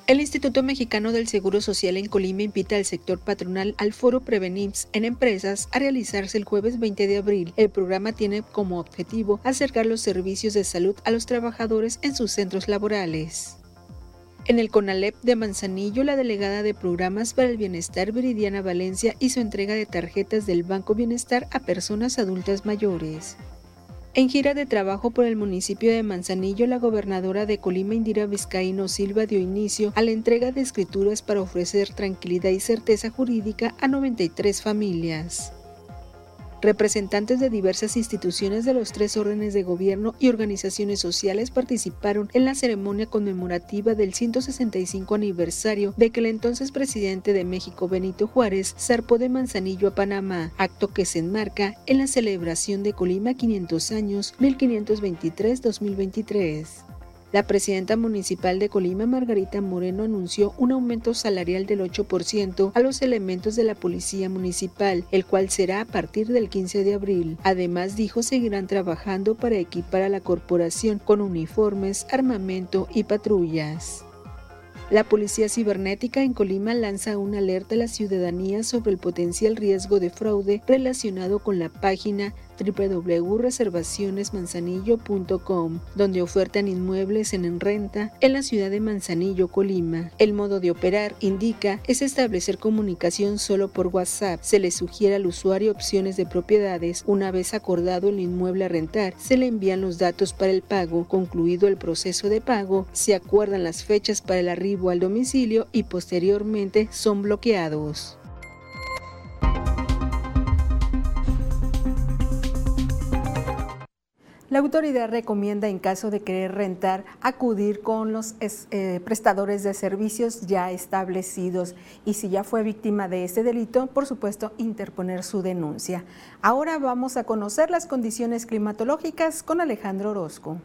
El Instituto Mexicano del Seguro Social en Colima invita al sector patronal al foro Prevenims en empresas a realizarse el jueves 20 de abril. El programa tiene como objetivo acercar los servicios de salud a los trabajadores en sus centros laborales. En el CONALEP de Manzanillo, la delegada de Programas para el Bienestar Viridiana Valencia hizo entrega de tarjetas del Banco Bienestar a personas adultas mayores. En gira de trabajo por el municipio de Manzanillo, la gobernadora de Colima, Indira Vizcaíno Silva, dio inicio a la entrega de escrituras para ofrecer tranquilidad y certeza jurídica a 93 familias. Representantes de diversas instituciones de los tres órdenes de gobierno y organizaciones sociales participaron en la ceremonia conmemorativa del 165 aniversario de que el entonces presidente de México, Benito Juárez, zarpó de Manzanillo a Panamá, acto que se enmarca en la celebración de Colima 500 años 1523-2023. La presidenta municipal de Colima, Margarita Moreno, anunció un aumento salarial del 8% a los elementos de la policía municipal, el cual será a partir del 15 de abril. Además, dijo seguirán trabajando para equipar a la corporación con uniformes, armamento y patrullas. La Policía Cibernética en Colima lanza una alerta a la ciudadanía sobre el potencial riesgo de fraude relacionado con la página www.reservacionesmanzanillo.com, donde ofertan inmuebles en renta en la ciudad de Manzanillo, Colima. El modo de operar, indica, es establecer comunicación solo por WhatsApp. Se le sugiere al usuario opciones de propiedades. Una vez acordado el inmueble a rentar, se le envían los datos para el pago. Concluido el proceso de pago, se acuerdan las fechas para el arribo al domicilio y posteriormente son bloqueados. La autoridad recomienda en caso de querer rentar acudir con los eh, prestadores de servicios ya establecidos y si ya fue víctima de este delito, por supuesto, interponer su denuncia. Ahora vamos a conocer las condiciones climatológicas con Alejandro Orozco.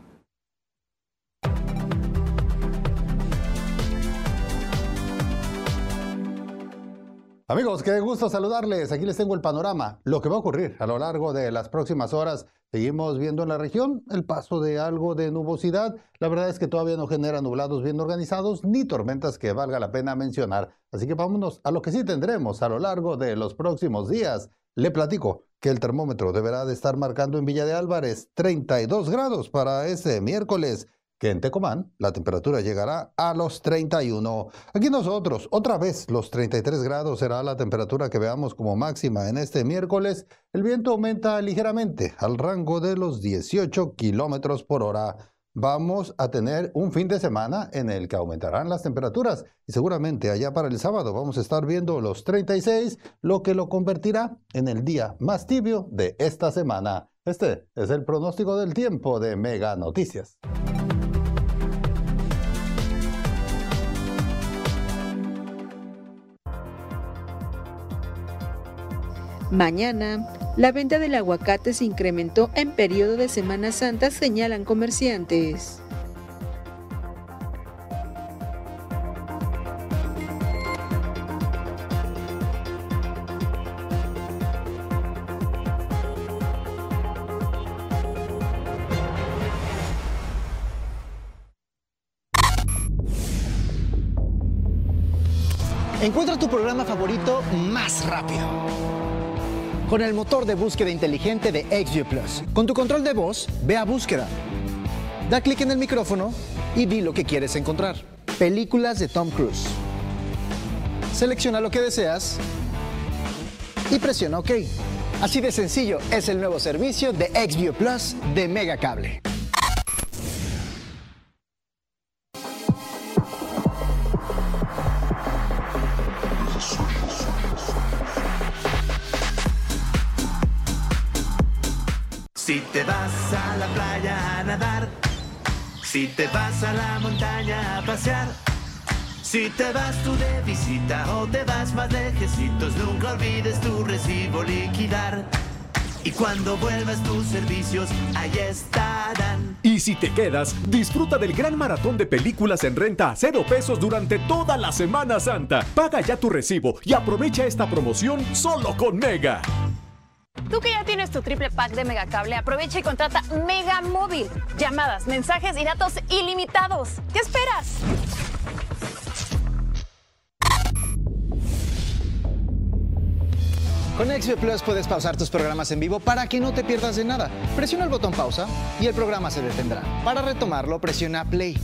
Amigos, qué gusto saludarles. Aquí les tengo el panorama, lo que va a ocurrir a lo largo de las próximas horas. Seguimos viendo en la región el paso de algo de nubosidad. La verdad es que todavía no genera nublados bien organizados ni tormentas que valga la pena mencionar. Así que vámonos a lo que sí tendremos a lo largo de los próximos días. Le platico que el termómetro deberá de estar marcando en Villa de Álvarez 32 grados para ese miércoles que en Tecomán la temperatura llegará a los 31. Aquí nosotros, otra vez, los 33 grados será la temperatura que veamos como máxima en este miércoles. El viento aumenta ligeramente al rango de los 18 kilómetros por hora. Vamos a tener un fin de semana en el que aumentarán las temperaturas y seguramente allá para el sábado vamos a estar viendo los 36, lo que lo convertirá en el día más tibio de esta semana. Este es el pronóstico del tiempo de Mega Noticias. Mañana, la venta del aguacate se incrementó en periodo de Semana Santa, señalan comerciantes. Encuentra tu programa favorito más rápido con el motor de búsqueda inteligente de XView Plus. Con tu control de voz, ve a búsqueda. Da clic en el micrófono y di lo que quieres encontrar. Películas de Tom Cruise. Selecciona lo que deseas y presiona OK. Así de sencillo es el nuevo servicio de XView Plus de Megacable. Te vas a la playa a nadar, si te vas a la montaña a pasear, si te vas tú de visita o te vas más lejecitos, nunca olvides tu recibo liquidar. Y cuando vuelvas tus servicios, ahí estarán. Y si te quedas, disfruta del gran maratón de películas en renta a cero pesos durante toda la Semana Santa. Paga ya tu recibo y aprovecha esta promoción solo con Mega. Tú que ya tienes tu triple pack de Megacable, aprovecha y contrata Mega Móvil. Llamadas, mensajes y datos ilimitados. ¿Qué esperas? Con XB Plus puedes pausar tus programas en vivo para que no te pierdas de nada. Presiona el botón pausa y el programa se detendrá. Para retomarlo, presiona play.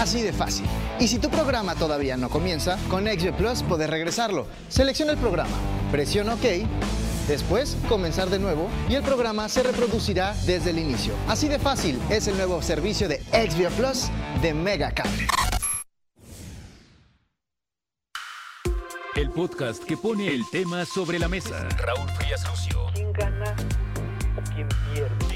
Así de fácil. Y si tu programa todavía no comienza, con XB Plus puedes regresarlo. Selecciona el programa, presiona OK Después, comenzar de nuevo y el programa se reproducirá desde el inicio. Así de fácil es el nuevo servicio de Xvia Plus de Mega Cable. El podcast que pone el tema sobre la mesa. Raúl Frías Lucio. ¿Quién gana o quién pierde?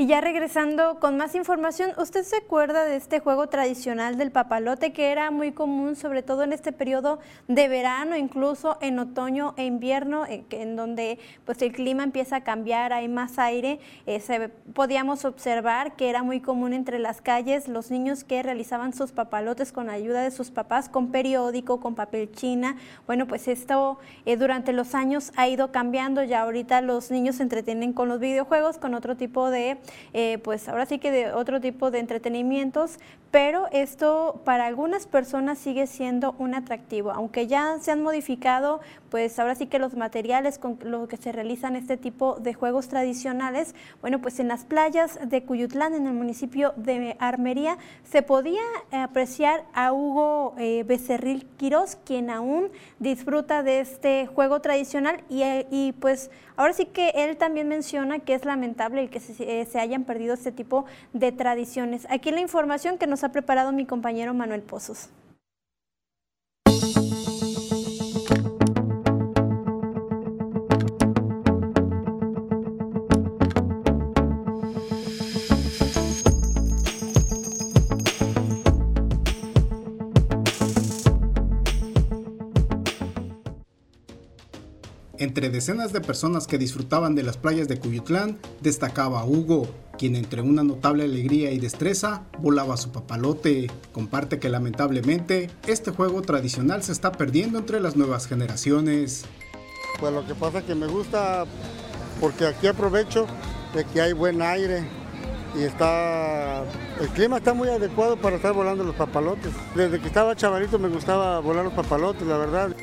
Y ya regresando con más información, ¿usted se acuerda de este juego tradicional del papalote que era muy común, sobre todo en este periodo de verano, incluso en otoño e invierno, eh, en donde pues el clima empieza a cambiar, hay más aire? Eh, se podíamos observar que era muy común entre las calles los niños que realizaban sus papalotes con ayuda de sus papás, con periódico, con papel china. Bueno, pues esto eh, durante los años ha ido cambiando, ya ahorita los niños se entretienen con los videojuegos, con otro tipo de, eh, pues ahora sí que de otro tipo de entretenimientos, pero esto para algunas personas sigue siendo un atractivo, aunque ya se han modificado, pues ahora sí que los materiales con los que se realizan este tipo de juegos tradicionales, bueno, pues en las playas de Cuyutlán, en el municipio de Armería, se podía apreciar a Hugo eh, Becerril Quirós, quien aún disfruta de este juego tradicional y, eh, y, pues ahora sí que él también menciona que es lamentable el que se, eh, se hayan perdido este tipo de tradiciones. Aquí la información que nos ha preparado mi compañero Manuel Pozos. Entre decenas de personas que disfrutaban de las playas de Cuyutlán, destacaba Hugo, quien entre una notable alegría y destreza volaba su papalote. Comparte que lamentablemente este juego tradicional se está perdiendo entre las nuevas generaciones. Pues lo que pasa es que me gusta porque aquí aprovecho de que hay buen aire y está el clima está muy adecuado para estar volando los papalotes. Desde que estaba chavalito me gustaba volar los papalotes, la verdad.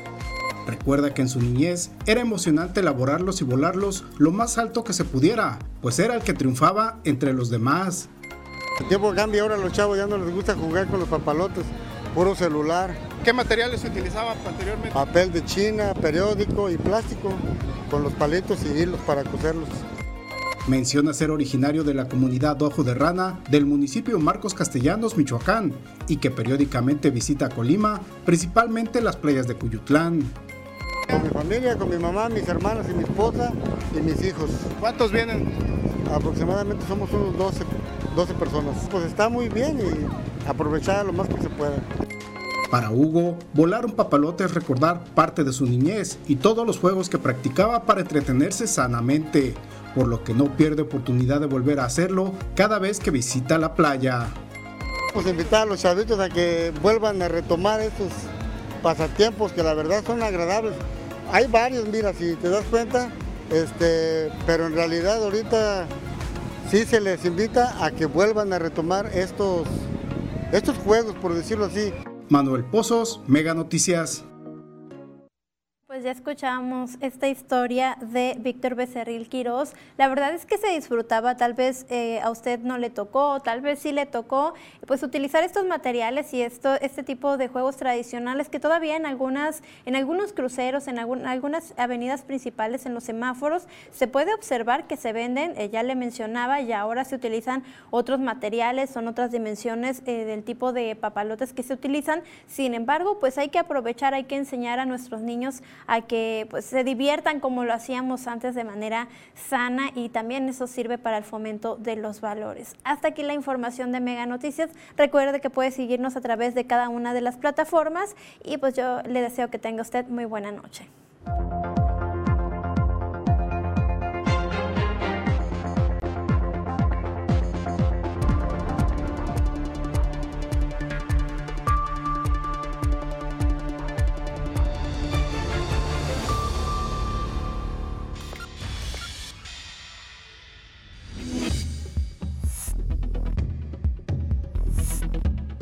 Recuerda que en su niñez era emocionante elaborarlos y volarlos lo más alto que se pudiera, pues era el que triunfaba entre los demás. El tiempo cambia, ahora a los chavos ya no les gusta jugar con los papalotes, puro celular. ¿Qué materiales se utilizaba anteriormente? Papel de China, periódico y plástico, con los palitos y hilos para coserlos. Menciona ser originario de la comunidad Ojo de Rana del municipio Marcos Castellanos, Michoacán, y que periódicamente visita Colima, principalmente las playas de Cuyutlán. Con mi familia, con mi mamá, mis hermanas y mi esposa y mis hijos. ¿Cuántos vienen? Aproximadamente somos unos 12, 12 personas. Pues está muy bien y aprovechar lo más que se pueda. Para Hugo, volar un papalote es recordar parte de su niñez y todos los juegos que practicaba para entretenerse sanamente, por lo que no pierde oportunidad de volver a hacerlo cada vez que visita la playa. Pues invitar a los chavitos a que vuelvan a retomar estos pasatiempos que la verdad son agradables. Hay varios, mira, si te das cuenta, este, pero en realidad ahorita sí se les invita a que vuelvan a retomar estos, estos juegos, por decirlo así. Manuel Pozos, Mega Noticias. Pues ya escuchamos esta historia de Víctor Becerril Quirós. La verdad es que se disfrutaba, tal vez eh, a usted no le tocó, tal vez sí le tocó, pues utilizar estos materiales y esto, este tipo de juegos tradicionales que todavía en algunas, en algunos cruceros, en algún- algunas avenidas principales, en los semáforos, se puede observar que se venden, eh, ya le mencionaba, y ahora se utilizan otros materiales, son otras dimensiones eh, del tipo de papalotes que se utilizan. Sin embargo, pues hay que aprovechar, hay que enseñar a nuestros niños a que pues, se diviertan como lo hacíamos antes de manera sana y también eso sirve para el fomento de los valores. Hasta aquí la información de Mega Noticias. Recuerde que puede seguirnos a través de cada una de las plataformas y pues yo le deseo que tenga usted muy buena noche.